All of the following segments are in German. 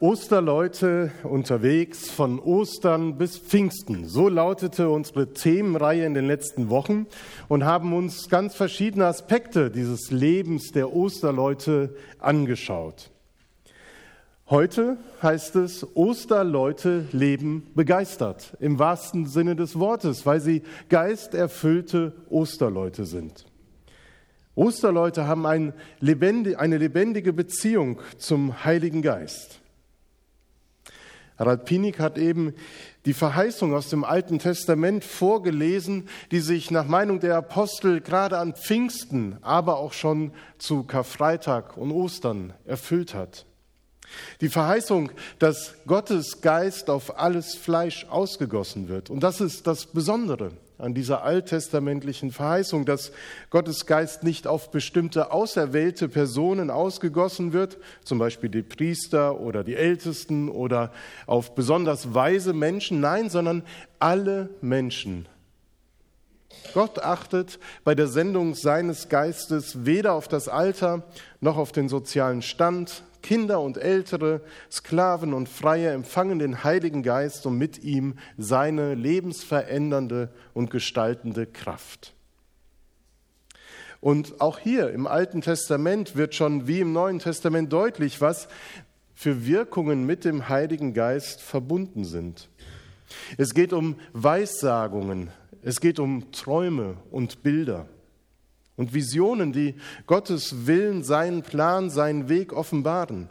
Osterleute unterwegs von Ostern bis Pfingsten. So lautete unsere Themenreihe in den letzten Wochen und haben uns ganz verschiedene Aspekte dieses Lebens der Osterleute angeschaut. Heute heißt es, Osterleute leben begeistert, im wahrsten Sinne des Wortes, weil sie geisterfüllte Osterleute sind. Osterleute haben eine lebendige Beziehung zum Heiligen Geist. Harald Pinik hat eben die Verheißung aus dem Alten Testament vorgelesen, die sich nach Meinung der Apostel gerade an Pfingsten, aber auch schon zu Karfreitag und Ostern erfüllt hat. Die Verheißung, dass Gottes Geist auf alles Fleisch ausgegossen wird. Und das ist das Besondere an dieser alttestamentlichen Verheißung, dass Gottes Geist nicht auf bestimmte auserwählte Personen ausgegossen wird, zum Beispiel die Priester oder die Ältesten oder auf besonders weise Menschen, nein, sondern alle Menschen. Gott achtet bei der Sendung seines Geistes weder auf das Alter noch auf den sozialen Stand, Kinder und Ältere, Sklaven und Freie empfangen den Heiligen Geist und mit ihm seine lebensverändernde und gestaltende Kraft. Und auch hier im Alten Testament wird schon wie im Neuen Testament deutlich, was für Wirkungen mit dem Heiligen Geist verbunden sind. Es geht um Weissagungen, es geht um Träume und Bilder und Visionen, die Gottes Willen, seinen Plan, seinen Weg offenbaren.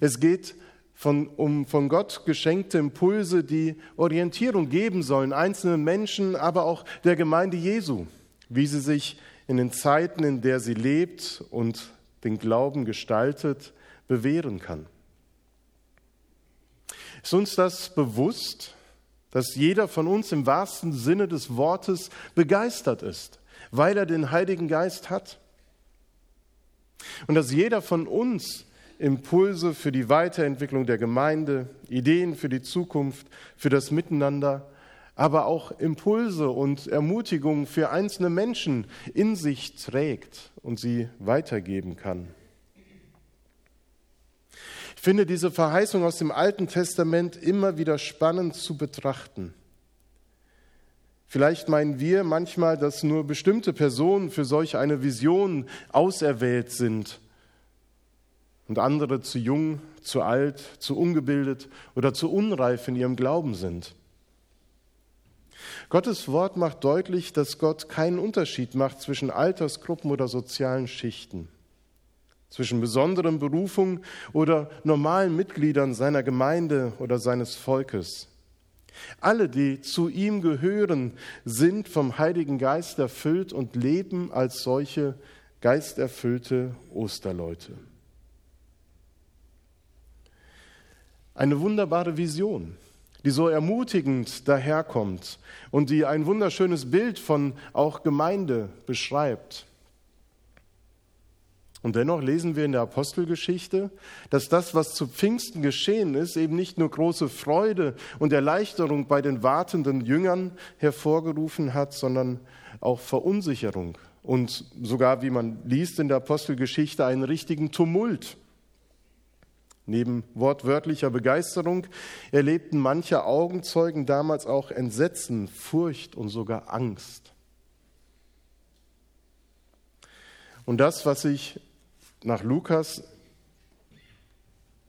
Es geht von, um von Gott geschenkte Impulse, die Orientierung geben sollen, einzelnen Menschen, aber auch der Gemeinde Jesu, wie sie sich in den Zeiten, in der sie lebt und den Glauben gestaltet, bewähren kann. Ist uns das bewusst, dass jeder von uns im wahrsten Sinne des Wortes begeistert ist weil er den Heiligen Geist hat. Und dass jeder von uns Impulse für die Weiterentwicklung der Gemeinde, Ideen für die Zukunft, für das Miteinander, aber auch Impulse und Ermutigungen für einzelne Menschen in sich trägt und sie weitergeben kann. Ich finde diese Verheißung aus dem Alten Testament immer wieder spannend zu betrachten. Vielleicht meinen wir manchmal, dass nur bestimmte Personen für solch eine Vision auserwählt sind und andere zu jung, zu alt, zu ungebildet oder zu unreif in ihrem Glauben sind. Gottes Wort macht deutlich, dass Gott keinen Unterschied macht zwischen Altersgruppen oder sozialen Schichten, zwischen besonderen Berufungen oder normalen Mitgliedern seiner Gemeinde oder seines Volkes. Alle, die zu ihm gehören, sind vom Heiligen Geist erfüllt und leben als solche geisterfüllte Osterleute. Eine wunderbare Vision, die so ermutigend daherkommt und die ein wunderschönes Bild von auch Gemeinde beschreibt. Und dennoch lesen wir in der Apostelgeschichte, dass das, was zu Pfingsten geschehen ist, eben nicht nur große Freude und Erleichterung bei den wartenden Jüngern hervorgerufen hat, sondern auch Verunsicherung und sogar, wie man liest in der Apostelgeschichte, einen richtigen Tumult. Neben wortwörtlicher Begeisterung erlebten manche Augenzeugen damals auch Entsetzen, Furcht und sogar Angst. Und das, was sich nach Lukas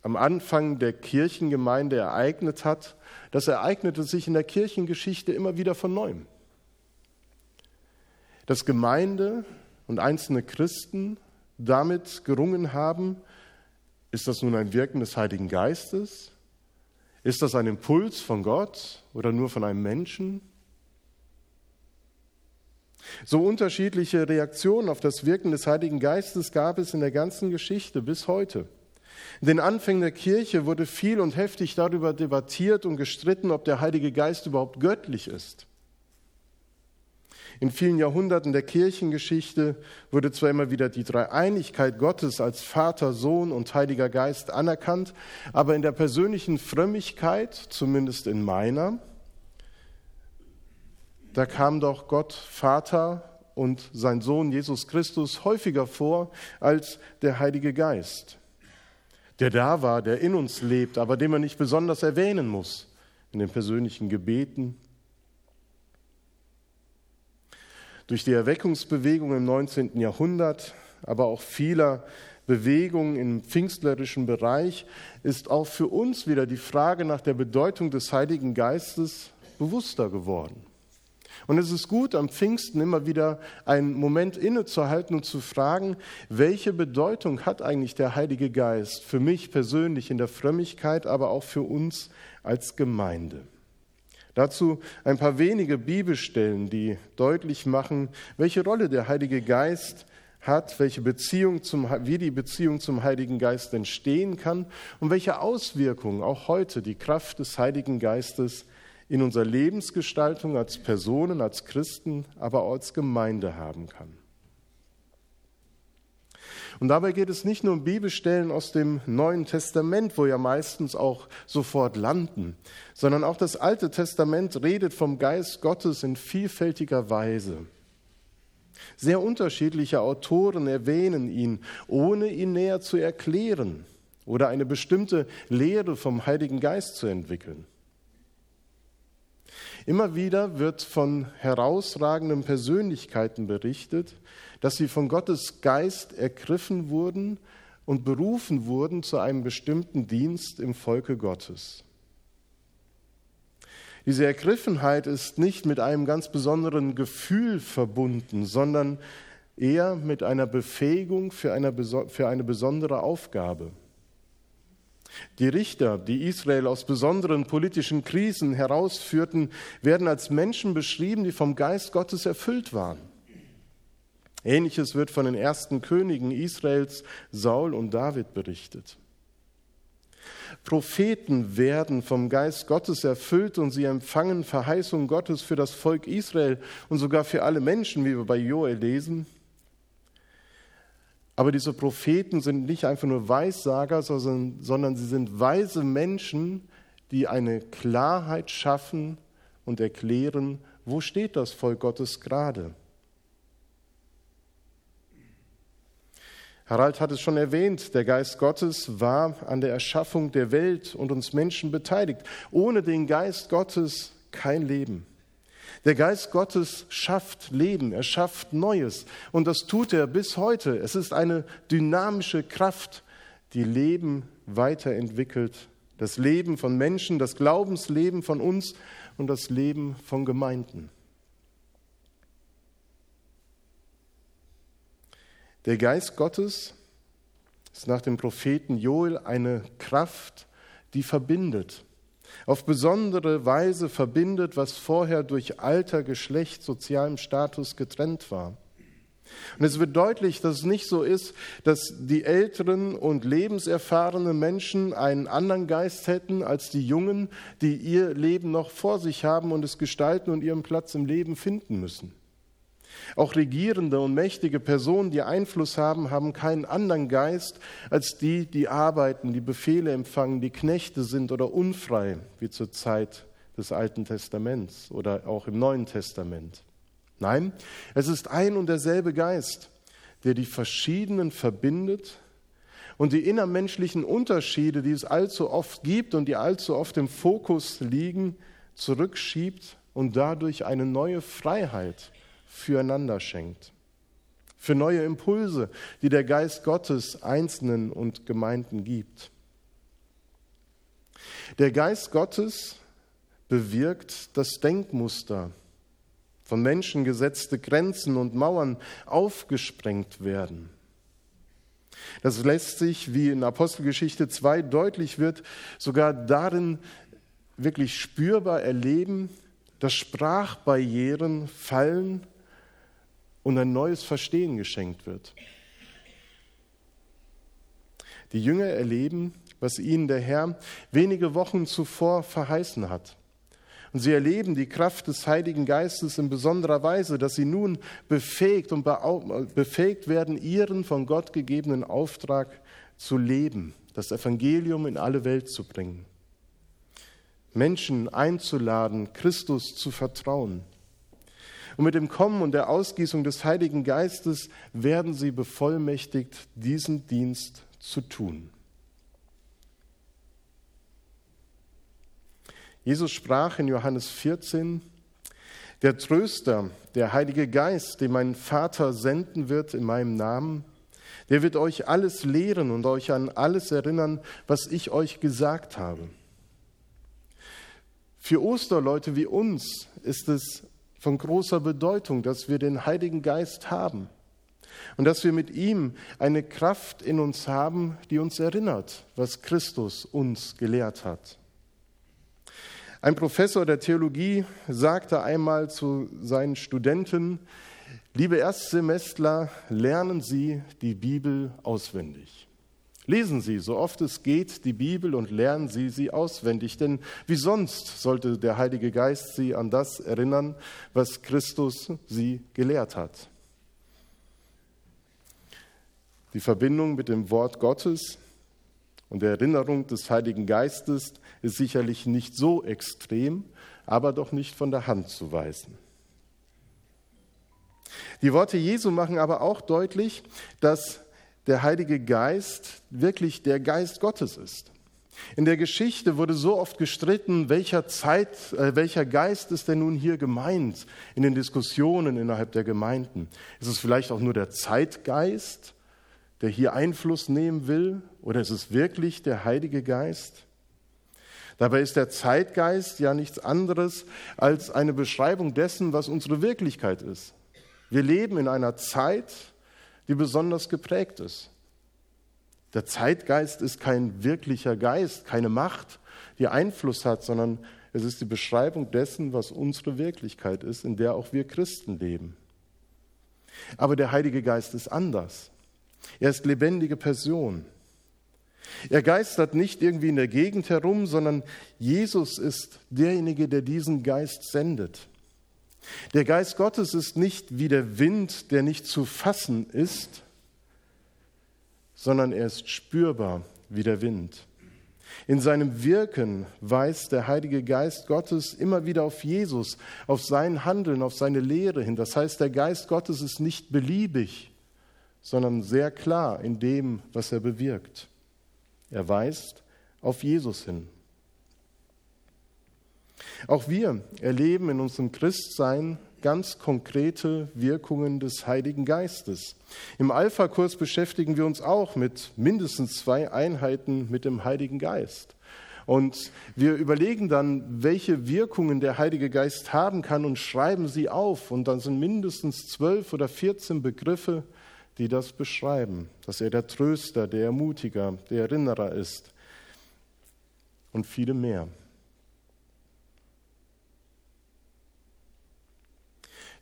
am Anfang der Kirchengemeinde ereignet hat, das ereignete sich in der Kirchengeschichte immer wieder von neuem. Dass Gemeinde und einzelne Christen damit gerungen haben, ist das nun ein Wirken des Heiligen Geistes? Ist das ein Impuls von Gott oder nur von einem Menschen? So unterschiedliche Reaktionen auf das Wirken des Heiligen Geistes gab es in der ganzen Geschichte bis heute. In den Anfängen der Kirche wurde viel und heftig darüber debattiert und gestritten, ob der Heilige Geist überhaupt göttlich ist. In vielen Jahrhunderten der Kirchengeschichte wurde zwar immer wieder die Dreieinigkeit Gottes als Vater, Sohn und Heiliger Geist anerkannt, aber in der persönlichen Frömmigkeit, zumindest in meiner, da kam doch Gott Vater und sein Sohn Jesus Christus häufiger vor als der Heilige Geist. der da war, der in uns lebt, aber den man nicht besonders erwähnen muss in den persönlichen Gebeten. Durch die Erweckungsbewegung im 19. Jahrhundert, aber auch vieler Bewegungen im pfingstlerischen Bereich ist auch für uns wieder die Frage nach der Bedeutung des Heiligen Geistes bewusster geworden. Und es ist gut, am Pfingsten immer wieder einen Moment innezuhalten und zu fragen, welche Bedeutung hat eigentlich der Heilige Geist für mich persönlich in der Frömmigkeit, aber auch für uns als Gemeinde. Dazu ein paar wenige Bibelstellen, die deutlich machen, welche Rolle der Heilige Geist hat, welche Beziehung zum, wie die Beziehung zum Heiligen Geist entstehen kann und welche Auswirkungen auch heute die Kraft des Heiligen Geistes in unserer Lebensgestaltung als Personen, als Christen, aber auch als Gemeinde haben kann. Und dabei geht es nicht nur um Bibelstellen aus dem Neuen Testament, wo ja meistens auch sofort landen, sondern auch das Alte Testament redet vom Geist Gottes in vielfältiger Weise. Sehr unterschiedliche Autoren erwähnen ihn, ohne ihn näher zu erklären oder eine bestimmte Lehre vom Heiligen Geist zu entwickeln. Immer wieder wird von herausragenden Persönlichkeiten berichtet, dass sie von Gottes Geist ergriffen wurden und berufen wurden zu einem bestimmten Dienst im Volke Gottes. Diese Ergriffenheit ist nicht mit einem ganz besonderen Gefühl verbunden, sondern eher mit einer Befähigung für eine, für eine besondere Aufgabe. Die Richter, die Israel aus besonderen politischen Krisen herausführten, werden als Menschen beschrieben, die vom Geist Gottes erfüllt waren. Ähnliches wird von den ersten Königen Israels, Saul und David, berichtet. Propheten werden vom Geist Gottes erfüllt und sie empfangen Verheißungen Gottes für das Volk Israel und sogar für alle Menschen, wie wir bei Joel lesen. Aber diese Propheten sind nicht einfach nur Weissager, sondern, sondern sie sind weise Menschen, die eine Klarheit schaffen und erklären, wo steht das Volk Gottes gerade. Harald hat es schon erwähnt, der Geist Gottes war an der Erschaffung der Welt und uns Menschen beteiligt. Ohne den Geist Gottes kein Leben. Der Geist Gottes schafft Leben, er schafft Neues und das tut er bis heute. Es ist eine dynamische Kraft, die Leben weiterentwickelt. Das Leben von Menschen, das Glaubensleben von uns und das Leben von Gemeinden. Der Geist Gottes ist nach dem Propheten Joel eine Kraft, die verbindet auf besondere Weise verbindet, was vorher durch Alter, Geschlecht, sozialem Status getrennt war. Und es wird deutlich, dass es nicht so ist, dass die älteren und lebenserfahrenen Menschen einen anderen Geist hätten als die Jungen, die ihr Leben noch vor sich haben und es gestalten und ihren Platz im Leben finden müssen. Auch regierende und mächtige Personen, die Einfluss haben, haben keinen anderen Geist als die, die arbeiten, die Befehle empfangen, die Knechte sind oder unfrei, wie zur Zeit des Alten Testaments oder auch im Neuen Testament. Nein, es ist ein und derselbe Geist, der die verschiedenen verbindet und die innermenschlichen Unterschiede, die es allzu oft gibt und die allzu oft im Fokus liegen, zurückschiebt und dadurch eine neue Freiheit füreinander schenkt. Für neue Impulse, die der Geist Gottes Einzelnen und Gemeinden gibt. Der Geist Gottes bewirkt das Denkmuster, von Menschen gesetzte Grenzen und Mauern aufgesprengt werden. Das lässt sich, wie in Apostelgeschichte 2 deutlich wird, sogar darin wirklich spürbar erleben, dass Sprachbarrieren fallen und ein neues Verstehen geschenkt wird. Die Jünger erleben, was ihnen der Herr wenige Wochen zuvor verheißen hat. Und sie erleben die Kraft des Heiligen Geistes in besonderer Weise, dass sie nun befähigt und befähigt werden, ihren von Gott gegebenen Auftrag zu leben, das Evangelium in alle Welt zu bringen. Menschen einzuladen, Christus zu vertrauen. Und mit dem Kommen und der Ausgießung des Heiligen Geistes werden sie bevollmächtigt, diesen Dienst zu tun. Jesus sprach in Johannes 14, der Tröster, der Heilige Geist, den mein Vater senden wird in meinem Namen, der wird euch alles lehren und euch an alles erinnern, was ich euch gesagt habe. Für Osterleute wie uns ist es von großer Bedeutung, dass wir den Heiligen Geist haben und dass wir mit ihm eine Kraft in uns haben, die uns erinnert, was Christus uns gelehrt hat. Ein Professor der Theologie sagte einmal zu seinen Studenten, liebe Erstsemestler, lernen Sie die Bibel auswendig. Lesen Sie, so oft es geht, die Bibel und lernen Sie sie auswendig, denn wie sonst sollte der Heilige Geist Sie an das erinnern, was Christus Sie gelehrt hat. Die Verbindung mit dem Wort Gottes und der Erinnerung des Heiligen Geistes ist sicherlich nicht so extrem, aber doch nicht von der Hand zu weisen. Die Worte Jesu machen aber auch deutlich, dass der Heilige Geist wirklich der Geist Gottes ist. In der Geschichte wurde so oft gestritten, welcher Zeit, äh, welcher Geist ist denn nun hier gemeint in den Diskussionen innerhalb der Gemeinden? Ist es vielleicht auch nur der Zeitgeist der hier Einfluss nehmen will? Oder ist es wirklich der Heilige Geist? Dabei ist der Zeitgeist ja nichts anderes als eine Beschreibung dessen, was unsere Wirklichkeit ist. Wir leben in einer Zeit, die besonders geprägt ist. Der Zeitgeist ist kein wirklicher Geist, keine Macht, die Einfluss hat, sondern es ist die Beschreibung dessen, was unsere Wirklichkeit ist, in der auch wir Christen leben. Aber der Heilige Geist ist anders. Er ist lebendige Person. Er geistert nicht irgendwie in der Gegend herum, sondern Jesus ist derjenige, der diesen Geist sendet. Der Geist Gottes ist nicht wie der Wind, der nicht zu fassen ist, sondern er ist spürbar wie der Wind. In seinem Wirken weist der Heilige Geist Gottes immer wieder auf Jesus, auf sein Handeln, auf seine Lehre hin. Das heißt, der Geist Gottes ist nicht beliebig, sondern sehr klar in dem, was er bewirkt. Er weist auf Jesus hin. Auch wir erleben in unserem Christsein ganz konkrete Wirkungen des Heiligen Geistes. Im Alpha-Kurs beschäftigen wir uns auch mit mindestens zwei Einheiten mit dem Heiligen Geist. Und wir überlegen dann, welche Wirkungen der Heilige Geist haben kann und schreiben sie auf. Und dann sind mindestens zwölf oder vierzehn Begriffe, die das beschreiben, dass er der Tröster, der Ermutiger, der Erinnerer ist und viele mehr.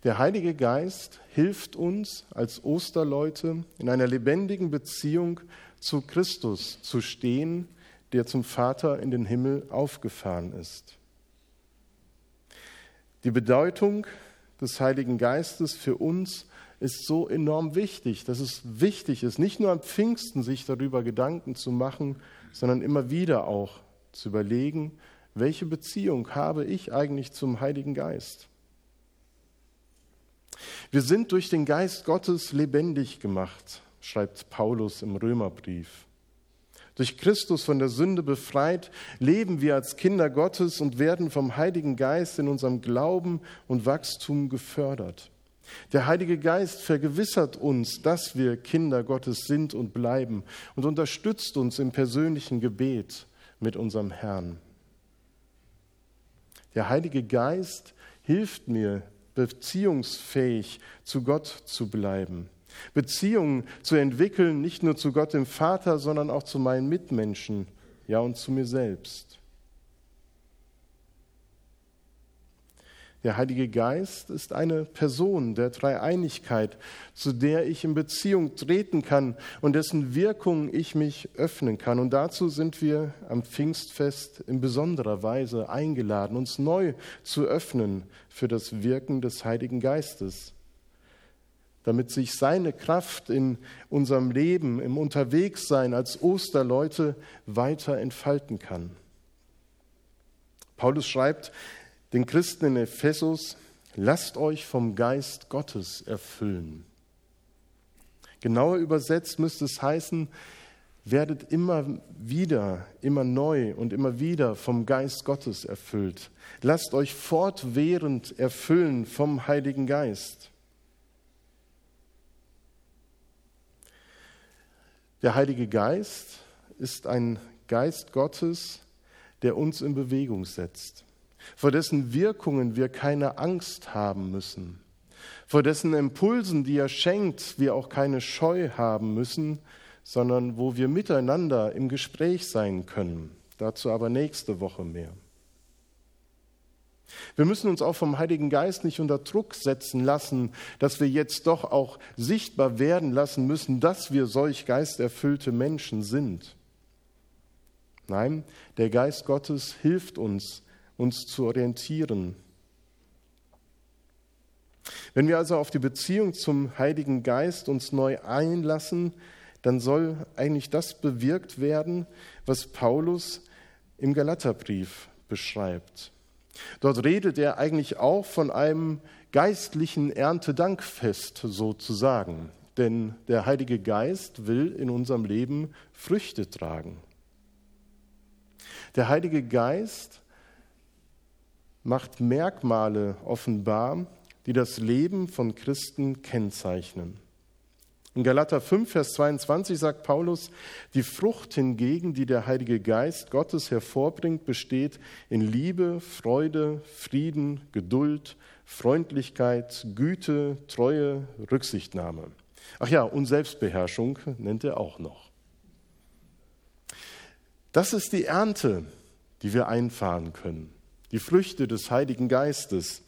Der Heilige Geist hilft uns als Osterleute in einer lebendigen Beziehung zu Christus zu stehen, der zum Vater in den Himmel aufgefahren ist. Die Bedeutung des Heiligen Geistes für uns ist so enorm wichtig, dass es wichtig ist, nicht nur am Pfingsten sich darüber Gedanken zu machen, sondern immer wieder auch zu überlegen, welche Beziehung habe ich eigentlich zum Heiligen Geist? Wir sind durch den Geist Gottes lebendig gemacht, schreibt Paulus im Römerbrief. Durch Christus von der Sünde befreit, leben wir als Kinder Gottes und werden vom Heiligen Geist in unserem Glauben und Wachstum gefördert. Der Heilige Geist vergewissert uns, dass wir Kinder Gottes sind und bleiben und unterstützt uns im persönlichen Gebet mit unserem Herrn. Der Heilige Geist hilft mir, beziehungsfähig zu Gott zu bleiben, Beziehungen zu entwickeln, nicht nur zu Gott dem Vater, sondern auch zu meinen Mitmenschen, ja und zu mir selbst. Der Heilige Geist ist eine Person der Dreieinigkeit, zu der ich in Beziehung treten kann und dessen Wirkung ich mich öffnen kann. Und dazu sind wir am Pfingstfest in besonderer Weise eingeladen, uns neu zu öffnen für das Wirken des Heiligen Geistes, damit sich seine Kraft in unserem Leben, im Unterwegssein als Osterleute weiter entfalten kann. Paulus schreibt, den Christen in Ephesus, lasst euch vom Geist Gottes erfüllen. Genauer übersetzt müsste es heißen, werdet immer wieder, immer neu und immer wieder vom Geist Gottes erfüllt. Lasst euch fortwährend erfüllen vom Heiligen Geist. Der Heilige Geist ist ein Geist Gottes, der uns in Bewegung setzt, vor dessen Wirkungen wir keine Angst haben müssen, vor dessen Impulsen, die er schenkt, wir auch keine Scheu haben müssen, sondern wo wir miteinander im Gespräch sein können. Dazu aber nächste Woche mehr. Wir müssen uns auch vom Heiligen Geist nicht unter Druck setzen lassen, dass wir jetzt doch auch sichtbar werden lassen müssen, dass wir solch geisterfüllte Menschen sind. Nein, der Geist Gottes hilft uns, uns zu orientieren. Wenn wir also auf die Beziehung zum Heiligen Geist uns neu einlassen, dann soll eigentlich das bewirkt werden, was Paulus im Galaterbrief beschreibt. Dort redet er eigentlich auch von einem geistlichen Erntedankfest sozusagen, denn der Heilige Geist will in unserem Leben Früchte tragen. Der Heilige Geist macht Merkmale offenbar, die das Leben von Christen kennzeichnen. In Galater 5, Vers 22 sagt Paulus, die Frucht hingegen, die der Heilige Geist Gottes hervorbringt, besteht in Liebe, Freude, Frieden, Geduld, Freundlichkeit, Güte, Treue, Rücksichtnahme. Ach ja, und Selbstbeherrschung nennt er auch noch. Das ist die Ernte, die wir einfahren können die Früchte des Heiligen Geistes.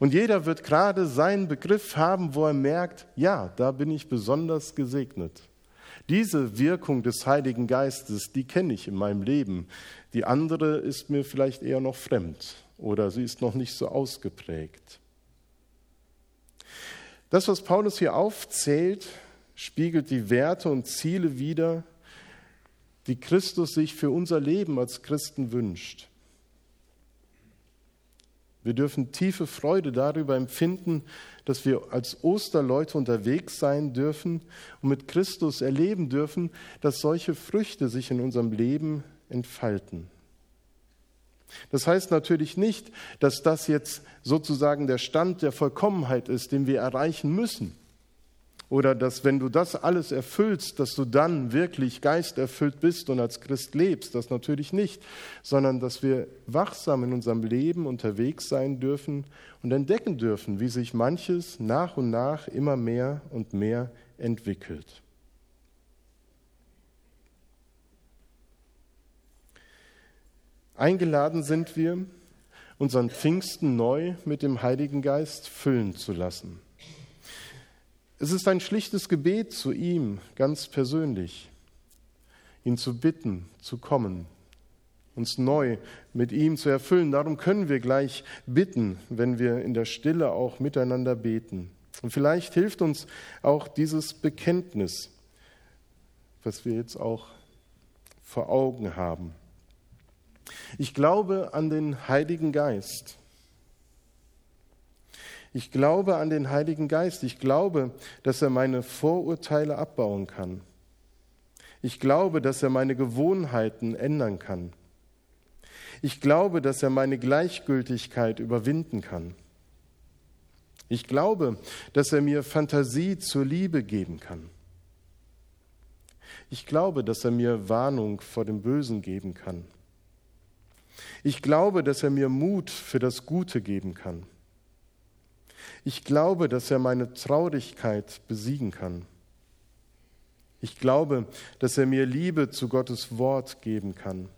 Und jeder wird gerade seinen Begriff haben, wo er merkt, ja, da bin ich besonders gesegnet. Diese Wirkung des Heiligen Geistes, die kenne ich in meinem Leben. Die andere ist mir vielleicht eher noch fremd oder sie ist noch nicht so ausgeprägt. Das, was Paulus hier aufzählt, spiegelt die Werte und Ziele wider, die Christus sich für unser Leben als Christen wünscht. Wir dürfen tiefe Freude darüber empfinden, dass wir als Osterleute unterwegs sein dürfen und mit Christus erleben dürfen, dass solche Früchte sich in unserem Leben entfalten. Das heißt natürlich nicht, dass das jetzt sozusagen der Stand der Vollkommenheit ist, den wir erreichen müssen. Oder dass, wenn du das alles erfüllst, dass du dann wirklich geisterfüllt bist und als Christ lebst. Das natürlich nicht, sondern dass wir wachsam in unserem Leben unterwegs sein dürfen und entdecken dürfen, wie sich manches nach und nach immer mehr und mehr entwickelt. Eingeladen sind wir, unseren Pfingsten neu mit dem Heiligen Geist füllen zu lassen. Es ist ein schlichtes Gebet zu ihm, ganz persönlich, ihn zu bitten, zu kommen, uns neu mit ihm zu erfüllen. Darum können wir gleich bitten, wenn wir in der Stille auch miteinander beten. Und vielleicht hilft uns auch dieses Bekenntnis, was wir jetzt auch vor Augen haben. Ich glaube an den Heiligen Geist ich glaube an den Heiligen Geist. Ich glaube, dass er meine Vorurteile abbauen kann. Ich glaube, dass er meine Gewohnheiten ändern kann. Ich glaube, dass er meine Gleichgültigkeit überwinden kann. Ich glaube, dass er mir Fantasie zur Liebe geben kann. Ich glaube, dass er mir Warnung vor dem Bösen geben kann. Ich glaube, dass er mir Mut für das Gute geben kann. Ich glaube, dass er meine Traurigkeit besiegen kann. Ich glaube, dass er mir Liebe zu Gottes Wort geben kann.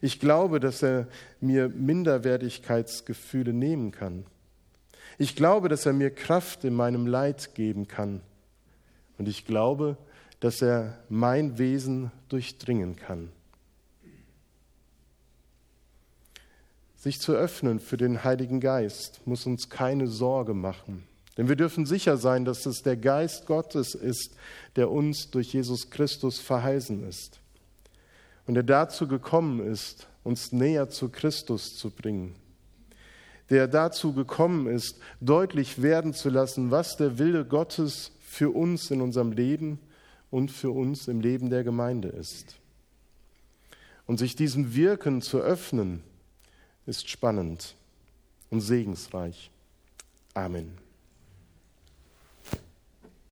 Ich glaube, dass er mir Minderwertigkeitsgefühle nehmen kann. Ich glaube, dass er mir Kraft in meinem Leid geben kann. Und ich glaube, dass er mein Wesen durchdringen kann. Sich zu öffnen für den Heiligen Geist muss uns keine Sorge machen. Denn wir dürfen sicher sein, dass es der Geist Gottes ist, der uns durch Jesus Christus verheißen ist. Und der dazu gekommen ist, uns näher zu Christus zu bringen. Der dazu gekommen ist, deutlich werden zu lassen, was der Wille Gottes für uns in unserem Leben und für uns im Leben der Gemeinde ist. Und sich diesem Wirken zu öffnen, ist spannend und segensreich. Amen.